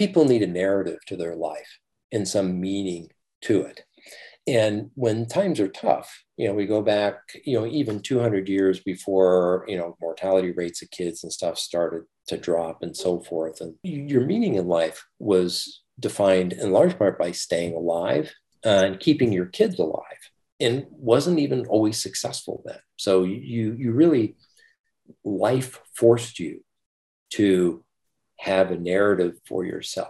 people need a narrative to their life and some meaning to it. And when times are tough, you know, we go back, you know, even 200 years before, you know, mortality rates of kids and stuff started to drop and so forth. And your meaning in life was defined in large part by staying alive uh, and keeping your kids alive and wasn't even always successful then. So you, you really, life forced you to have a narrative for yourself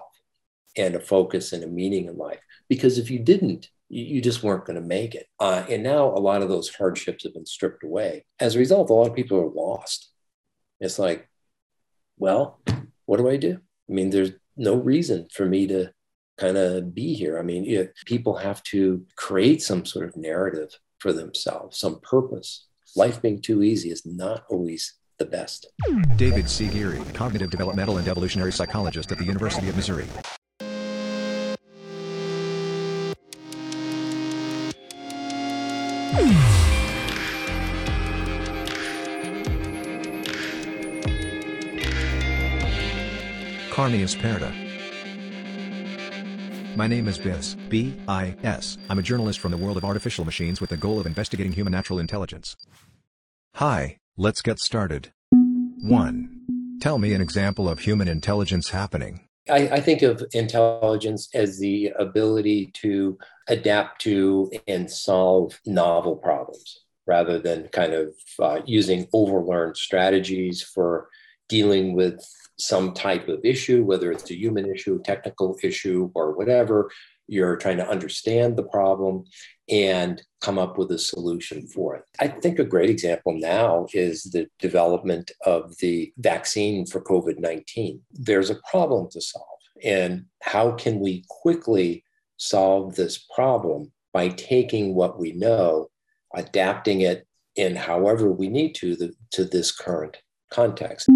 and a focus and a meaning in life. Because if you didn't, you just weren't going to make it. Uh, and now a lot of those hardships have been stripped away. As a result, a lot of people are lost. It's like, well, what do I do? I mean, there's no reason for me to kind of be here. I mean, people have to create some sort of narrative for themselves, some purpose. Life being too easy is not always the best. David C. Geary, cognitive developmental and evolutionary psychologist at the University of Missouri. Carneus Parda. My name is Bis, B-I-S. I'm a journalist from the world of artificial machines with the goal of investigating human natural intelligence. Hi, let's get started. 1. Tell me an example of human intelligence happening. I, I, think of intelligence as the ability to adapt to and solve novel problems rather than kind of uh, using overlearned strategies for dealing with some type of issue, whether it's a human issue, technical issue, or whatever. You're trying to understand the problem and come up with a solution for it. I think a great example now is the development of the vaccine for COVID 19. There's a problem to solve. And how can we quickly solve this problem by taking what we know, adapting it in however we need to the, to this current context?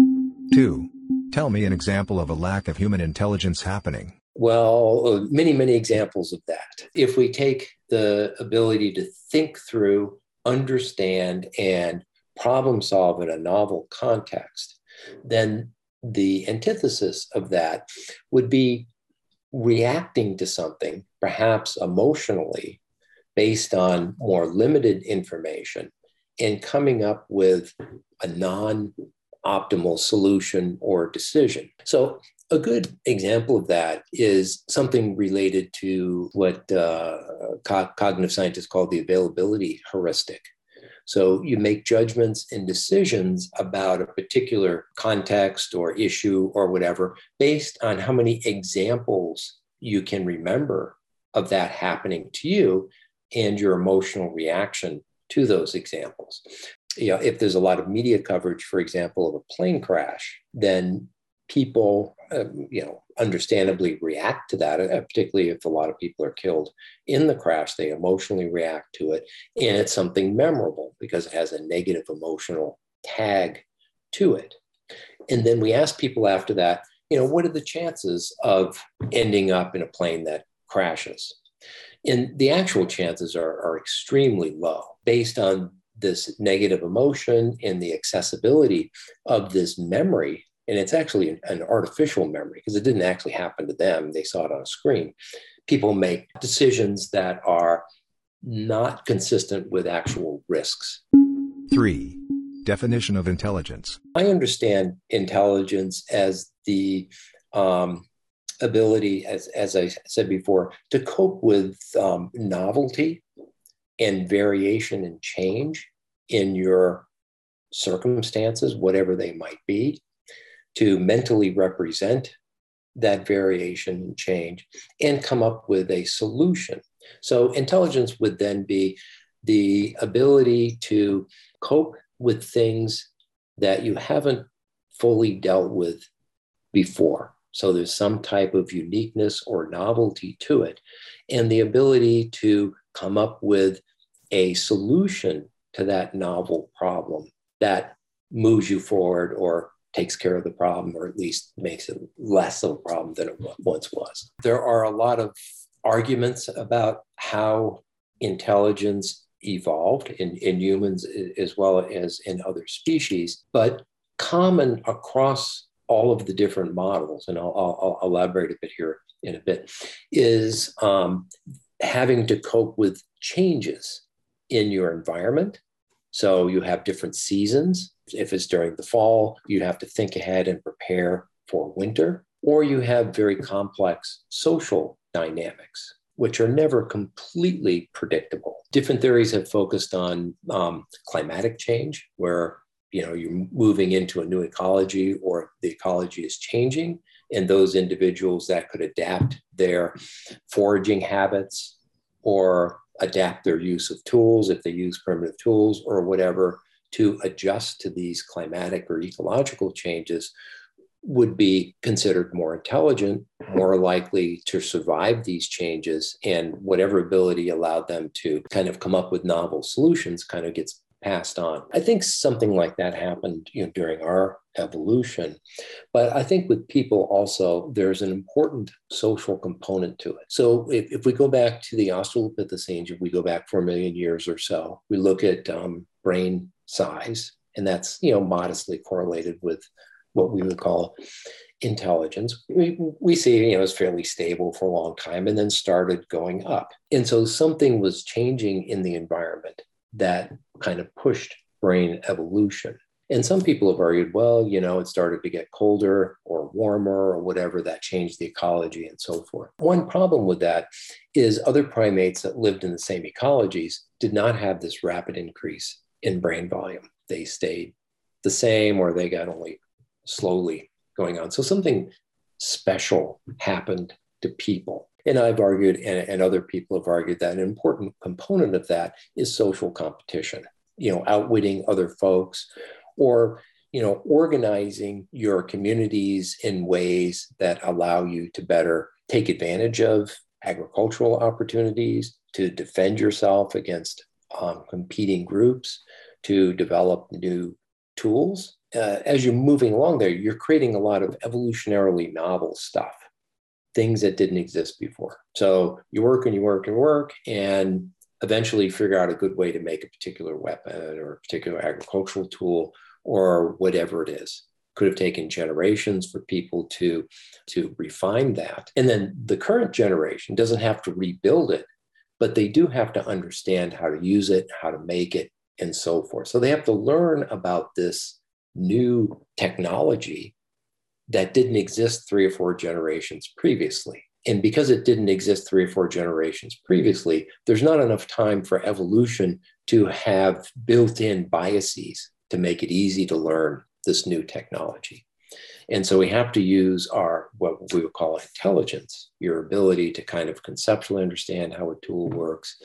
Two, tell me an example of a lack of human intelligence happening. Well, uh, many, many examples of that. If we take the ability to think through, understand, and problem solve in a novel context, then the antithesis of that would be reacting to something, perhaps emotionally, based on more limited information, and coming up with a non optimal solution or decision. So, a good example of that is something related to what uh, co- cognitive scientists call the availability heuristic. So, you make judgments and decisions about a particular context or issue or whatever based on how many examples you can remember of that happening to you and your emotional reaction to those examples you know, if there's a lot of media coverage, for example, of a plane crash, then people, uh, you know, understandably react to that, uh, particularly if a lot of people are killed in the crash, they emotionally react to it. And it's something memorable because it has a negative emotional tag to it. And then we ask people after that, you know, what are the chances of ending up in a plane that crashes? And the actual chances are, are extremely low based on this negative emotion and the accessibility of this memory. And it's actually an artificial memory because it didn't actually happen to them. They saw it on a screen. People make decisions that are not consistent with actual risks. Three, definition of intelligence. I understand intelligence as the um, ability, as, as I said before, to cope with um, novelty and variation and change in your circumstances, whatever they might be, to mentally represent that variation and change and come up with a solution. So, intelligence would then be the ability to cope with things that you haven't fully dealt with before. So, there's some type of uniqueness or novelty to it, and the ability to come up with a solution to that novel problem that moves you forward or takes care of the problem or at least makes it less of a problem than it once was. There are a lot of arguments about how intelligence evolved in, in humans as well as in other species, but common across all of the different models, and I'll, I'll, elaborate a bit here in a bit, is um, having to cope with changes in your environment. So you have different seasons. If it's during the fall, you have to think ahead and prepare for winter, or you have very complex social dynamics, which are never completely predictable. Different theories have focused on um, climatic change, where you know you're moving into a new ecology or the ecology is changing and those individuals that could adapt their foraging habits or adapt their use of tools if they use primitive tools or whatever to adjust to these climatic or ecological changes would be considered more intelligent, more likely to survive these changes, and whatever ability allowed them to kind of come up with novel solutions kind of gets passed on. I think something like that happened you know, during our evolution. But I think with people also, there's an important social component to it. So if, if we go back to the Australopithecines, if we go back 4 million years or so, we look at um, brain size, and that's you know modestly correlated with what we would call intelligence. We, we see you know it's fairly stable for a long time, and then started going up. And so something was changing in the environment that kind of pushed brain evolution. And some people have argued, well, you know, it started to get colder or warmer or whatever that changed the ecology and so forth. One problem with that is other primates that lived in the same ecologies did not have this rapid increase in brain volume. They stayed the same or they got only slowly going on. So something special happened to people. And I've argued, and, and other people have argued, that an important component of that is social competition, you know, outwitting other folks or you know organizing your communities in ways that allow you to better take advantage of agricultural opportunities to defend yourself against um, competing groups to develop new tools uh, as you're moving along there you're creating a lot of evolutionarily novel stuff things that didn't exist before. So you work and you work and work, and eventually figure out a good way to make a particular weapon or a particular agricultural tool or whatever it is. Could have taken generations for people to, to refine that. And then the current generation doesn't have to rebuild it, but they do have to understand how to use it, how to make it, and so forth. So they have to learn about this new technology that didn't exist three or four generations previously. And because it didn't exist three or four generations previously, there's not enough time for evolution to have built in biases to make it easy to learn this new technology. And so we have to use our, what we would call intelligence, your ability to kind of conceptually understand how a tool works,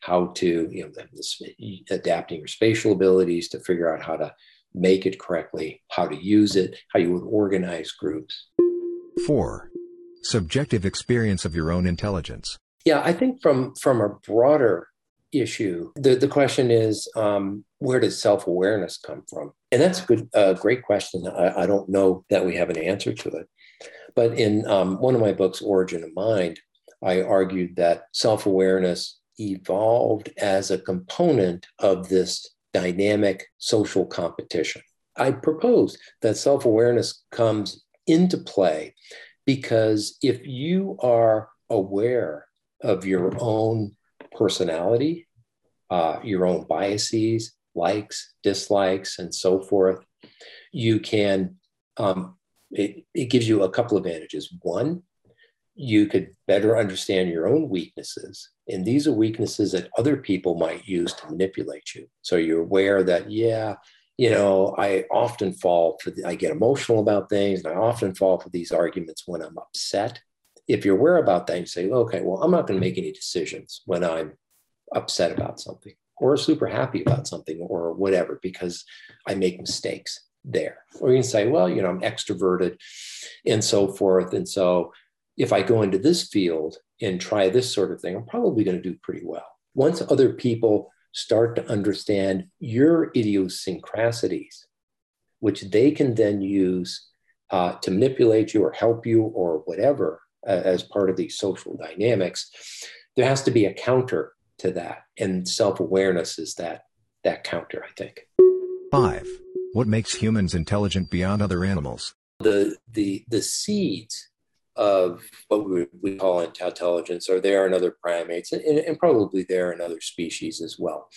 how to, you know, adapting your spatial abilities to figure out how to make it correctly, how to use it, how you would organize groups. 4. Subjective experience of your own intelligence. Yeah, I think from from a broader issue, the, the question is um, where does self awareness come from? And that's a good, uh, great question. I, I, don't know that we have an answer to it. But in um, one of my books, Origin of Mind, I argued that self awareness evolved as a component of this dynamic social competition. I propose that self awareness comes into play because if you are aware of your own personality, uh, your own biases, likes, dislikes, and so forth, you can, um, it, it gives you a couple of advantages. One, you could better understand your own weaknesses. And these are weaknesses that other people might use to manipulate you. So you're aware that, yeah, you know, I often fall for, the, I get emotional about things and I often fall for these arguments when I'm upset. If you're aware about that, you say, okay, well, I'm not going to make any decisions when I'm upset about something or super happy about something or whatever because I make mistakes there. Or you can say, well, you know, I'm extroverted and so forth. And so if I go into this field and try this sort of thing, I'm probably going to do pretty well. Once other people start to understand your idiosyncrasies, which they can then use uh, to manipulate you or help you or whatever uh, as part of these social dynamics, there has to be a counter to that. And self awareness is that, that counter, I think. Five. What makes humans intelligent beyond other animals? the the the seeds of what we, we call intelligence are there in other primates and, and probably there in other species as well.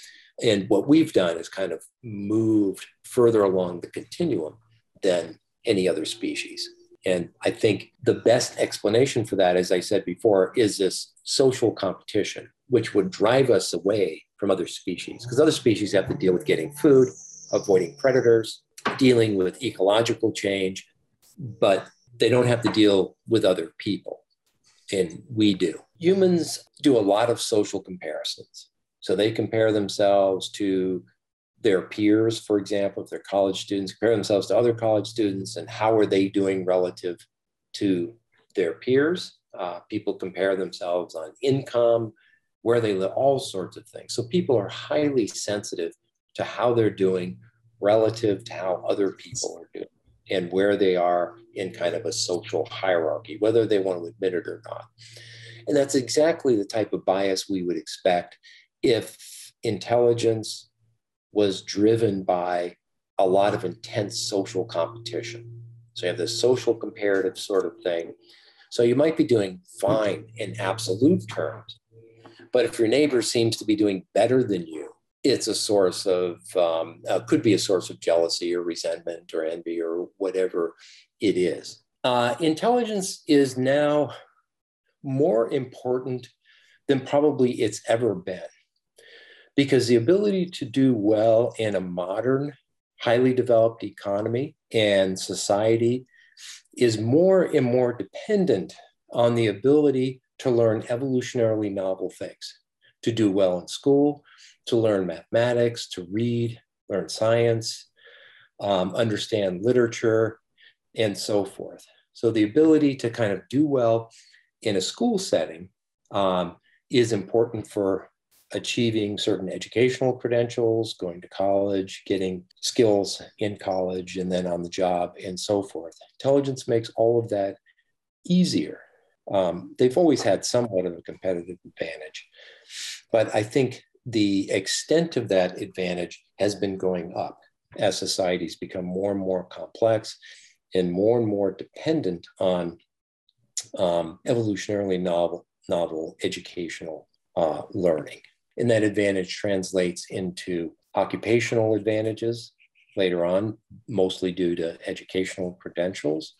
And what we've done is kind of moved further along the continuum than any other species. And I think the best explanation for that, as I said before, is this social competition, which would drive us away from other species. Because other species have to deal with getting food, avoiding predators, dealing with ecological change, but they don't have to deal with other people. And we do. Humans do a lot of social comparisons. So they compare themselves to their peers, for example, if they're college students, compare themselves to other college students and how are they doing relative to their peers. Uh, people compare themselves on income, where they live, all sorts of things. So people are highly sensitive to how they're doing relative to how other people are doing and where they are in kind of a social hierarchy, whether they want to admit it or not. And that's exactly the type of bias we would expect if intelligence was driven by a lot of intense social competition. So you have this social comparative sort of thing. So you might be doing fine in absolute terms. But if your neighbor seems to be doing better than you, it's a source of, um, uh, could be a source of jealousy or resentment or envy or whatever it is. Uh, intelligence is now more important than probably it's ever been because the ability to do well in a modern, highly developed economy and society is more and more dependent on the ability to learn evolutionarily novel things, to do well in school, to learn mathematics, to read, learn science, um, understand literature, and so forth. So the ability to kind of do well in a school setting um, is important for achieving certain educational credentials, going to college, getting skills in college and then on the job, and so forth. Intelligence makes all of that easier. Um, they've always had somewhat of a competitive advantage, but I think the extent of that advantage has been going up as societies become more and more complex and more and more dependent on um, evolutionarily novel, novel educational uh, learning. And that advantage translates into occupational advantages later on, mostly due to educational credentials.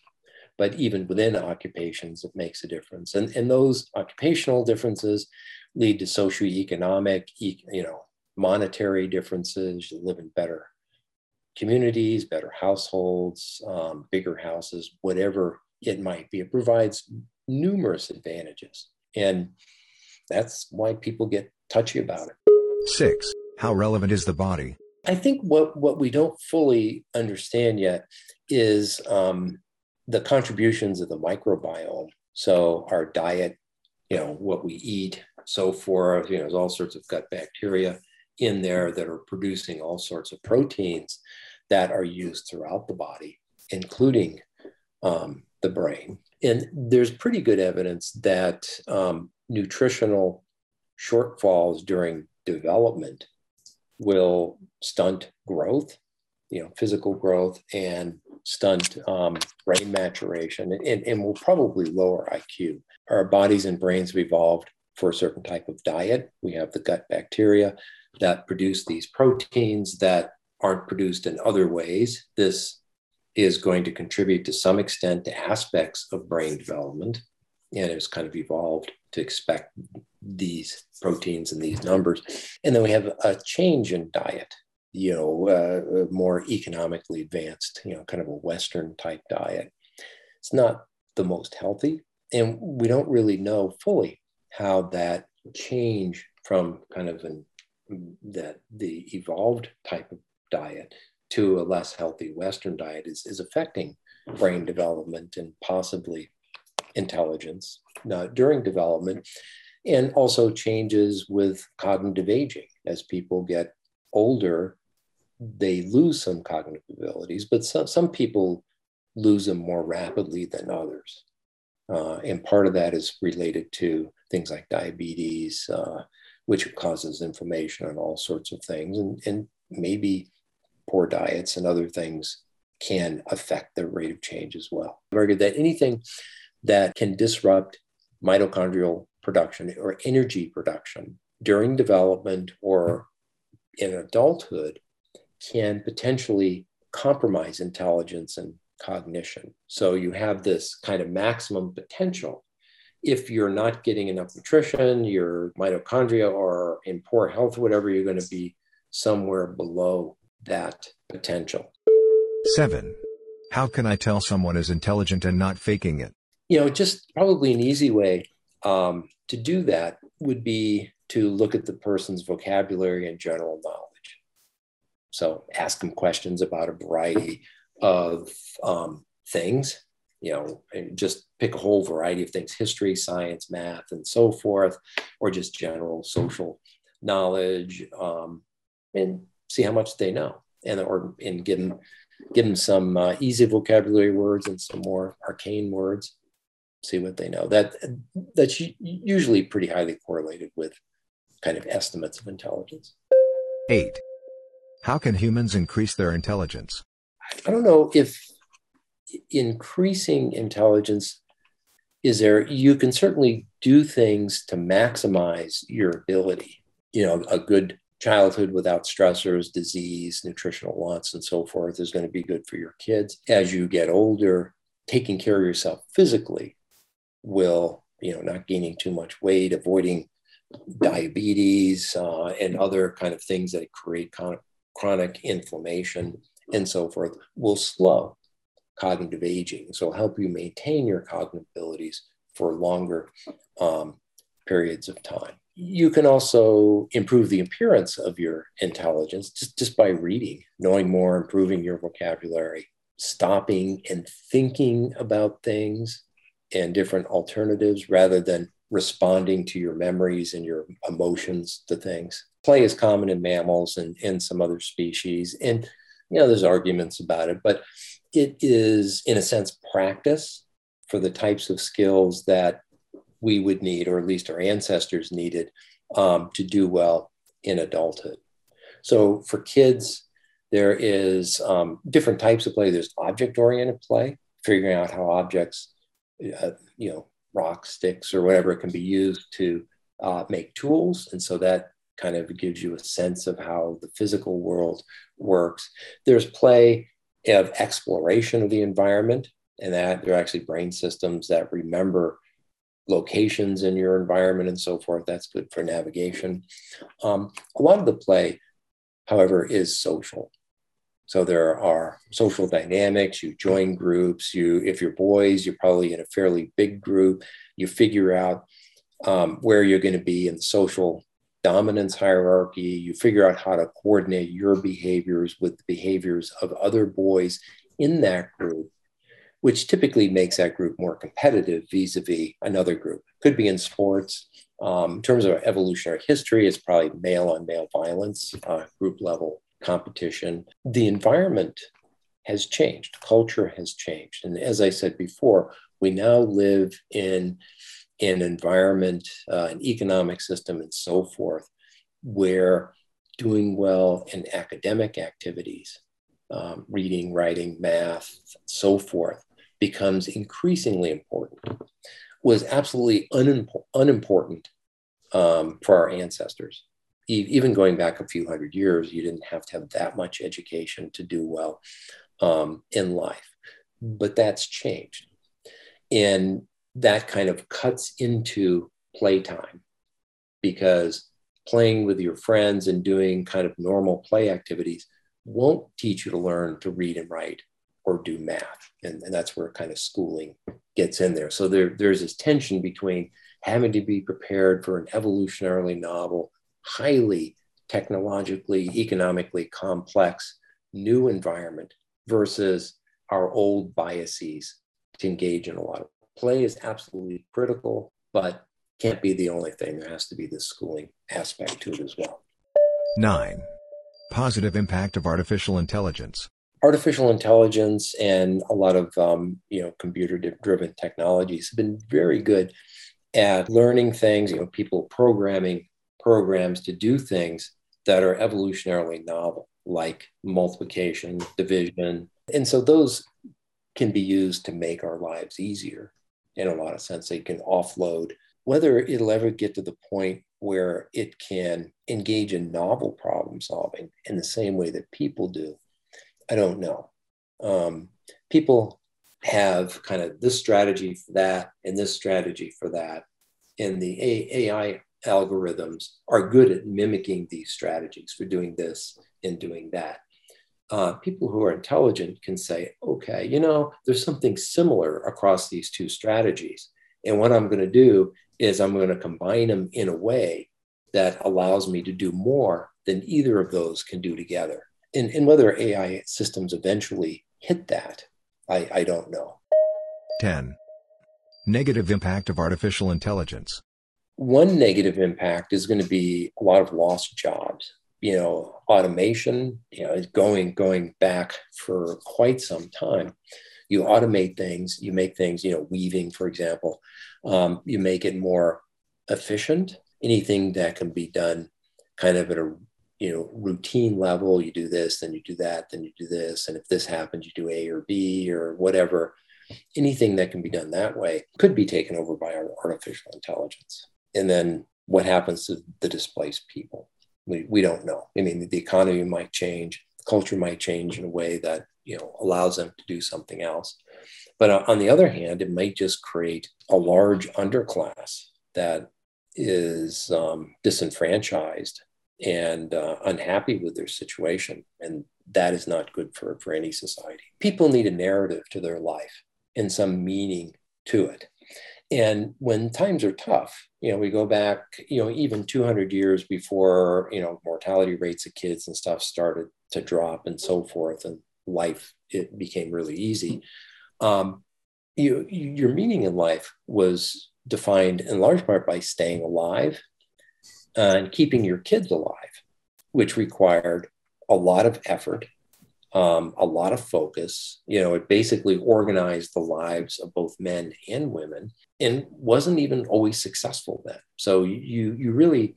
But even within occupations, it makes a difference. And, and those occupational differences lead to socioeconomic, you know, monetary differences. You live in better communities, better households, um, bigger houses, whatever it might be. It provides numerous advantages. And that's why people get touchy about it. Six, how relevant is the body? I think what, what we don't fully understand yet is um, the contributions of the microbiome. So, our diet, you know, what we eat, so forth, you know, there's all sorts of gut bacteria in there that are producing all sorts of proteins that are used throughout the body, including um, the brain. And there's pretty good evidence that um, nutritional shortfalls during development will stunt growth, you know, physical growth and stunt um, brain maturation and, and will probably lower IQ. Our bodies and brains have evolved for a certain type of diet. We have the gut bacteria that produce these proteins that aren't produced in other ways. This is going to contribute to some extent to aspects of brain development. And it's kind of evolved to expect these proteins and these numbers. And then we have a change in diet, you know, uh, more economically advanced, you know, kind of a Western type diet. It's not the most healthy. And we don't really know fully how that change from kind of an that the evolved type of diet to a less healthy Western diet is, is affecting brain development and possibly intelligence uh, during development, and also changes with cognitive aging. As people get older, they lose some cognitive abilities, but some, some people lose them more rapidly than others. Uh, and part of that is related to things like diabetes, uh, which causes inflammation and all sorts of things. And, and maybe poor diets and other things can affect the rate of change as well. I argued that anything that can disrupt mitochondrial production or energy production during development or in adulthood can potentially compromise intelligence and cognition. So you have this kind of maximum potential. If you're not getting enough nutrition, your mitochondria are in poor health, whatever, you're going to be somewhere below that potential. Seven. How can I tell someone is intelligent and not faking it? You know, just probably an easy way um, to do that would be to look at the person's vocabulary and general knowledge. So ask them questions about a variety of um, things, you know, and just pick a whole variety of things history, science, math, and so forth, or just general social knowledge, um, and see how much they know. And or and give them give them some uh, easy vocabulary words and some more arcane words see what they know. That that's usually pretty highly correlated with kind of estimates of intelligence. 8 how can humans increase their intelligence? I don't know if increasing intelligence is there you can certainly do things to maximize your ability. You know a good childhood without stressors, disease, nutritional wants, and so forth is going to be good for your kids. As you get older, taking care of yourself physically will, you know, not gaining too much weight, avoiding diabetes uh, and other kind of things that create chronic inflammation and so forth will slow cognitive aging. So help you maintain your cognitive abilities for longer um, periods of time you can also improve the appearance of your intelligence just, just by reading, knowing more, improving your vocabulary, stopping and thinking about things and different alternatives rather than responding to your memories and your emotions to things. Play is common in mammals and in some other species. And, you know, there's arguments about it, but it is, in a sense, practice for the types of skills that we would need, or at least our ancestors needed, um, to do well in adulthood. So for kids, there is um, different types of play. There's object-oriented play, figuring out how objects, uh, you know, rocks, sticks, or whatever can be used to uh, make tools, and so that kind of gives you a sense of how the physical world works. There's play of exploration of the environment, and that there are actually brain systems that remember locations in your environment and so forth. That's good for navigation. Um, a lot of the play, however, is social. So there are social dynamics. You join groups. You, if you're boys, you're probably in a fairly big group. You figure out um, where you're going to be in the social dominance hierarchy. You figure out how to coordinate your behaviors with the behaviors of other boys in that group which typically makes that group more competitive vis-a-vis another group. Could be in sports. Um, in terms of evolutionary history, it's probably male on male violence, uh, group level competition. The environment has changed, culture has changed. And as I said before, we now live in an environment, uh, an economic system, and so forth, where doing well in academic activities, um, reading, writing, math, so forth, becomes increasingly important was absolutely unimportant um, for our ancestors. Even going back a few hundred years, you didn't have to have that much education to do well um, in life. But that's changed. And that kind of cuts into playtime because playing with your friends and doing kind of normal play activities won't teach you to learn to read and write or do math. And, and that's where kind of schooling gets in there. So there, there's this tension between having to be prepared for an evolutionarily novel, highly technologically, economically complex new environment versus our old biases to engage in a lot of play is absolutely critical, but can't be the only thing. There has to be the schooling aspect to it as well. Nine, positive impact of artificial intelligence artificial intelligence and a lot of um, you know computer driven technologies have been very good at learning things you know people programming programs to do things that are evolutionarily novel like multiplication division And so those can be used to make our lives easier in a lot of sense. They can offload. Whether it'll ever get to the point where it can engage in novel problem solving in the same way that people do, I don't know. Um, people have kind of this strategy for that and this strategy for that. And the AI algorithms are good at mimicking these strategies for doing this and doing that. Uh, people who are intelligent can say, okay, you know, there's something similar across these two strategies. And what I'm going to do is I'm going to combine them in a way that allows me to do more than either of those can do together. And, and whether AI systems eventually hit that, I, I don't know. 10. Negative impact of artificial intelligence. One negative impact is going to be a lot of lost jobs. You know, automation, you know, is going going back for quite some time. You automate things, you make things, you know, weaving, for example, um, you make it more efficient. Anything that can be done kind of at a you know routine level you do this then you do that then you do this and if this happens you do a or b or whatever anything that can be done that way could be taken over by our artificial intelligence and then what happens to the displaced people we, we don't know i mean the economy might change culture might change in a way that you know allows them to do something else but on the other hand it might just create a large underclass that is um, disenfranchised and uh, unhappy with their situation. And that is not good for, for any society. People need a narrative to their life and some meaning to it. And when times are tough, you know, we go back, you know, even 200 years before, you know, mortality rates of kids and stuff started to drop and so forth, and life it became really easy. Um, you, your meaning in life was defined in large part by staying alive uh, and keeping your kids alive, which required a lot of effort, um, a lot of focus. You know, it basically organized the lives of both men and women, and wasn't even always successful then. So you you really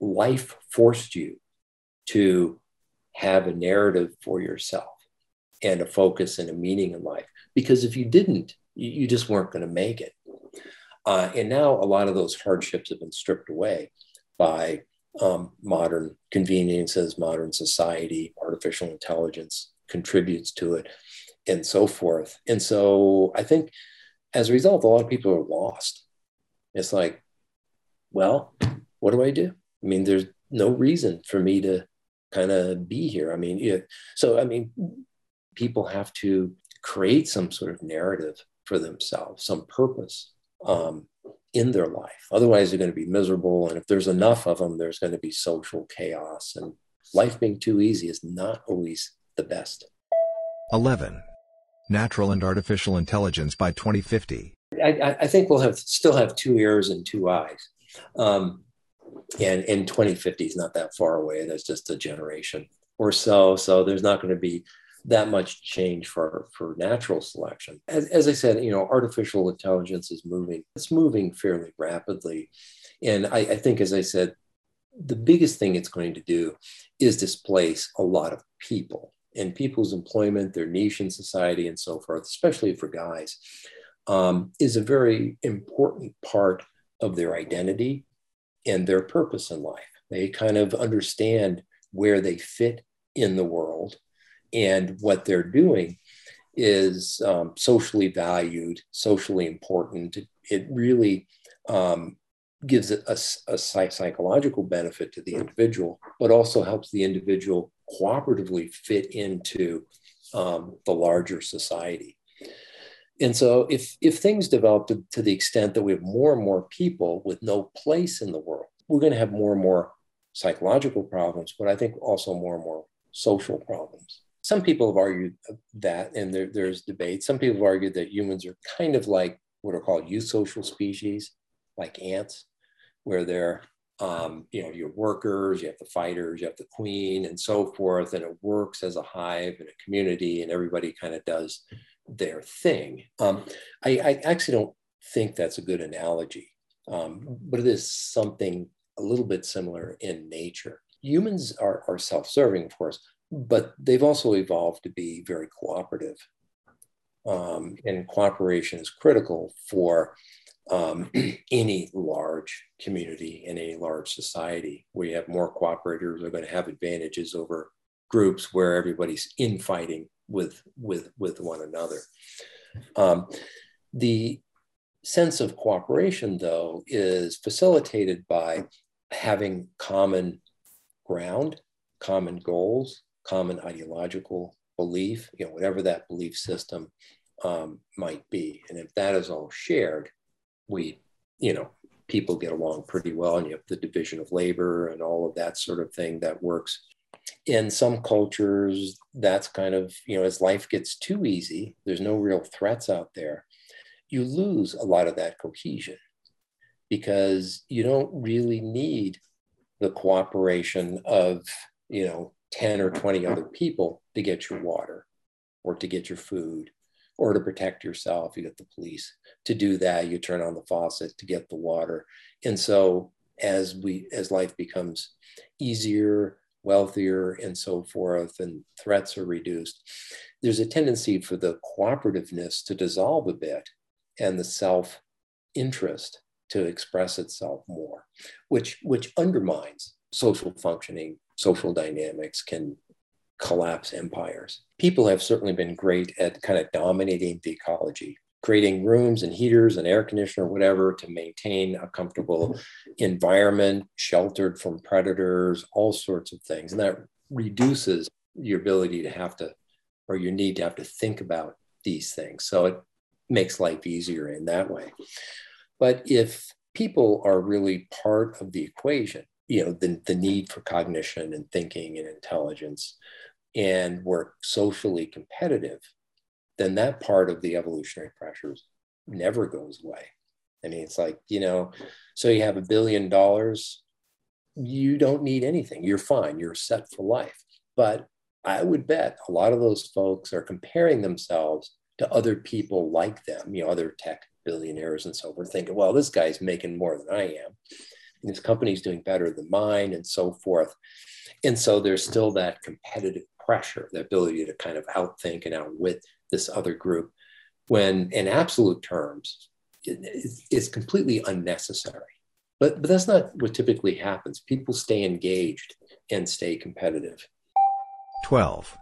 life forced you to have a narrative for yourself and a focus and a meaning in life. Because if you didn't, you, you just weren't going to make it. Uh, and now a lot of those hardships have been stripped away by um, modern conveniences, modern society, artificial intelligence contributes to it, and so forth. And so I think as a result, a lot of people are lost. It's like, well, what do I do? I mean, there's no reason for me to kind of be here. I mean, yeah, so I mean, people have to create some sort of narrative for themselves, some purpose. Um, in their life. Otherwise, they're going to be miserable. And if there's enough of them, there's going to be social chaos. And life being too easy is not always the best. 11. Natural and artificial intelligence by 2050. I, I think we'll have still have two ears and two eyes. Um, and in 2050 is not that far away. That's just a generation or so. So there's not going to be that much change for, for natural selection. As, as I said, you know, artificial intelligence is moving. It's moving fairly rapidly. And I, I think, as I said, the biggest thing it's going to do is displace a lot of people and people's employment, their niche in society, and so forth, especially for guys, um, is a very important part of their identity and their purpose in life. They kind of understand where they fit in the world and what they're doing is um, socially valued, socially important. It, really um, gives a, a, psychological benefit to the individual, but also helps the individual cooperatively fit into um, the larger society. And so, if, if things develop to, to the extent that we have more and more people with no place in the world, we're going to have more and more psychological problems, but I think also more and more social problems some people have argued that, and there, there's debate. Some people have argued that humans are kind of like what are called eusocial species, like ants, where they're, um, you know, your workers, you have the fighters, you have the queen, and so forth, and it works as a hive and a community, and everybody kind of does their thing. Um, I, I, actually don't think that's a good analogy, um, but it is something a little bit similar in nature. Humans are, are self-serving, of course, but they've also evolved to be very cooperative. Um, and cooperation is critical for um, any large community in any large society you have more cooperators are going to have advantages over groups where everybody's infighting with with with one another um, the sense of cooperation though is facilitated by having common ground common goals common ideological belief you know whatever that belief system um, might be and if that is all shared we, you know, people get along pretty well and you have the division of labor and all of that sort of thing that works. In some cultures, that's kind of, you know, as life gets too easy, there's no real threats out there, you lose a lot of that cohesion because you don't really need the cooperation of, you know, 10 or 20 other people to get your water or to get your food or to protect yourself, you get the police. To do that, you turn on the faucet to get the water. And so as we as life becomes easier, wealthier, and so forth, and threats are reduced, there's a tendency for the cooperativeness to dissolve a bit and the self-interest to express itself more, which which undermines social functioning, social dynamics, can collapse empires. People have certainly been great at kind of dominating the ecology, creating rooms and heaters and air conditioner, whatever, to maintain a comfortable environment, sheltered from predators, all sorts of things. And that reduces your ability to have to, or your need to have to think about these things. So it makes life easier in that way. But if people are really part of the equation, you know, the, the need for cognition and thinking and intelligence, and we're socially competitive, then that part of the evolutionary pressures never goes away. I mean, it's like, you know, so you have a billion dollars, you don't need anything. You're fine. You're set for life. But I would bet a lot of those folks are comparing themselves to other people like them, you know, other tech billionaires and so forth, thinking, well, this guy's making more than I am. His company's doing better than mine and so forth. And so there's still that competitive pressure, the ability to kind of outthink and outwit this other group, when in absolute terms, it's completely unnecessary. But, but that's not what typically happens. People stay engaged and stay competitive. 12.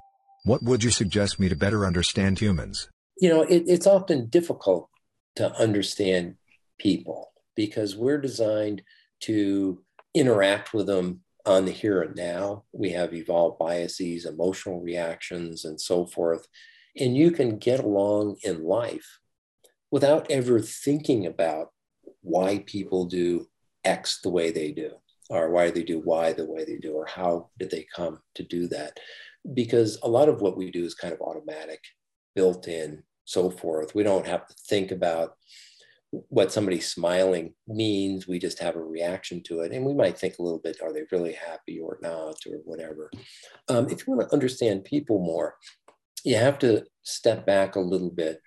What would you suggest me to better understand humans? You know, it, it's often difficult to understand people because we're designed to interact with them on the here and now. We have evolved biases, emotional reactions, and so forth. And you can get along in life without ever thinking about why people do X the way they do, or why they do Y the way they do, or how did they come to do that. Because a lot of what we do is kind of automatic, built in, so forth. We don't have to think about what somebody smiling means. We just have a reaction to it. And we might think a little bit, are they really happy or not, or whatever. Um, if you want to understand people more, you have to step back a little bit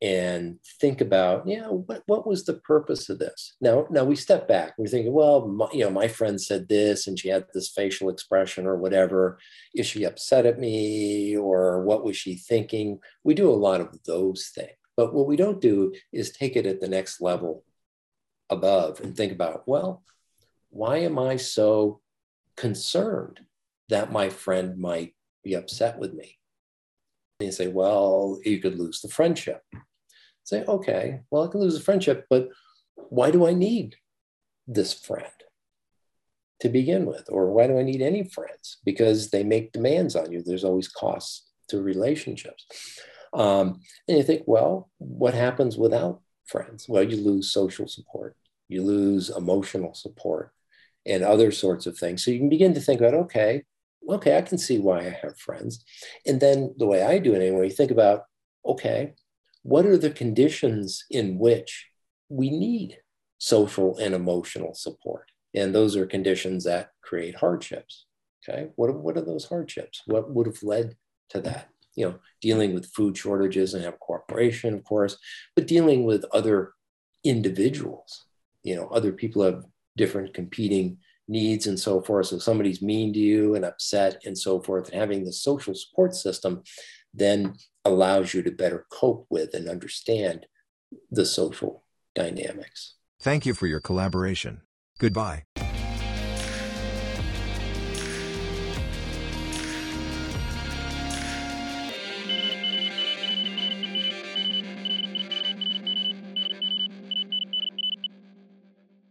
and think about, yeah, what, what was the purpose of this? Now, now we step back. We're thinking, well, my, you know, my friend said this, and she had this facial expression or whatever. Is she upset at me, or what was she thinking? We do a lot of those things. But what we don't do is take it at the next level above and think about, well, why am I so concerned that my friend might be upset with me? And you say, well, you could lose the friendship. Say, okay, well, I could lose the friendship, but why do I need this friend to begin with? Or why do I need any friends? Because they make demands on you. There's always costs to relationships. Um, and you think, well, what happens without friends? Well, you lose social support, you lose emotional support, and other sorts of things. So you can begin to think about, okay, okay, I can see why I have friends. And then the way I do it anyway, you think about, okay, what are the conditions in which we need social and emotional support? And those are conditions that create hardships. Okay, what, what are those hardships? What would have led to that? You know, dealing with food shortages and have cooperation, of course, but dealing with other individuals, you know, other people have different competing needs and so forth. So somebody's mean to you and upset and so forth, and having the social support system then allows you to better cope with and understand the social dynamics. Thank you for your collaboration. Goodbye.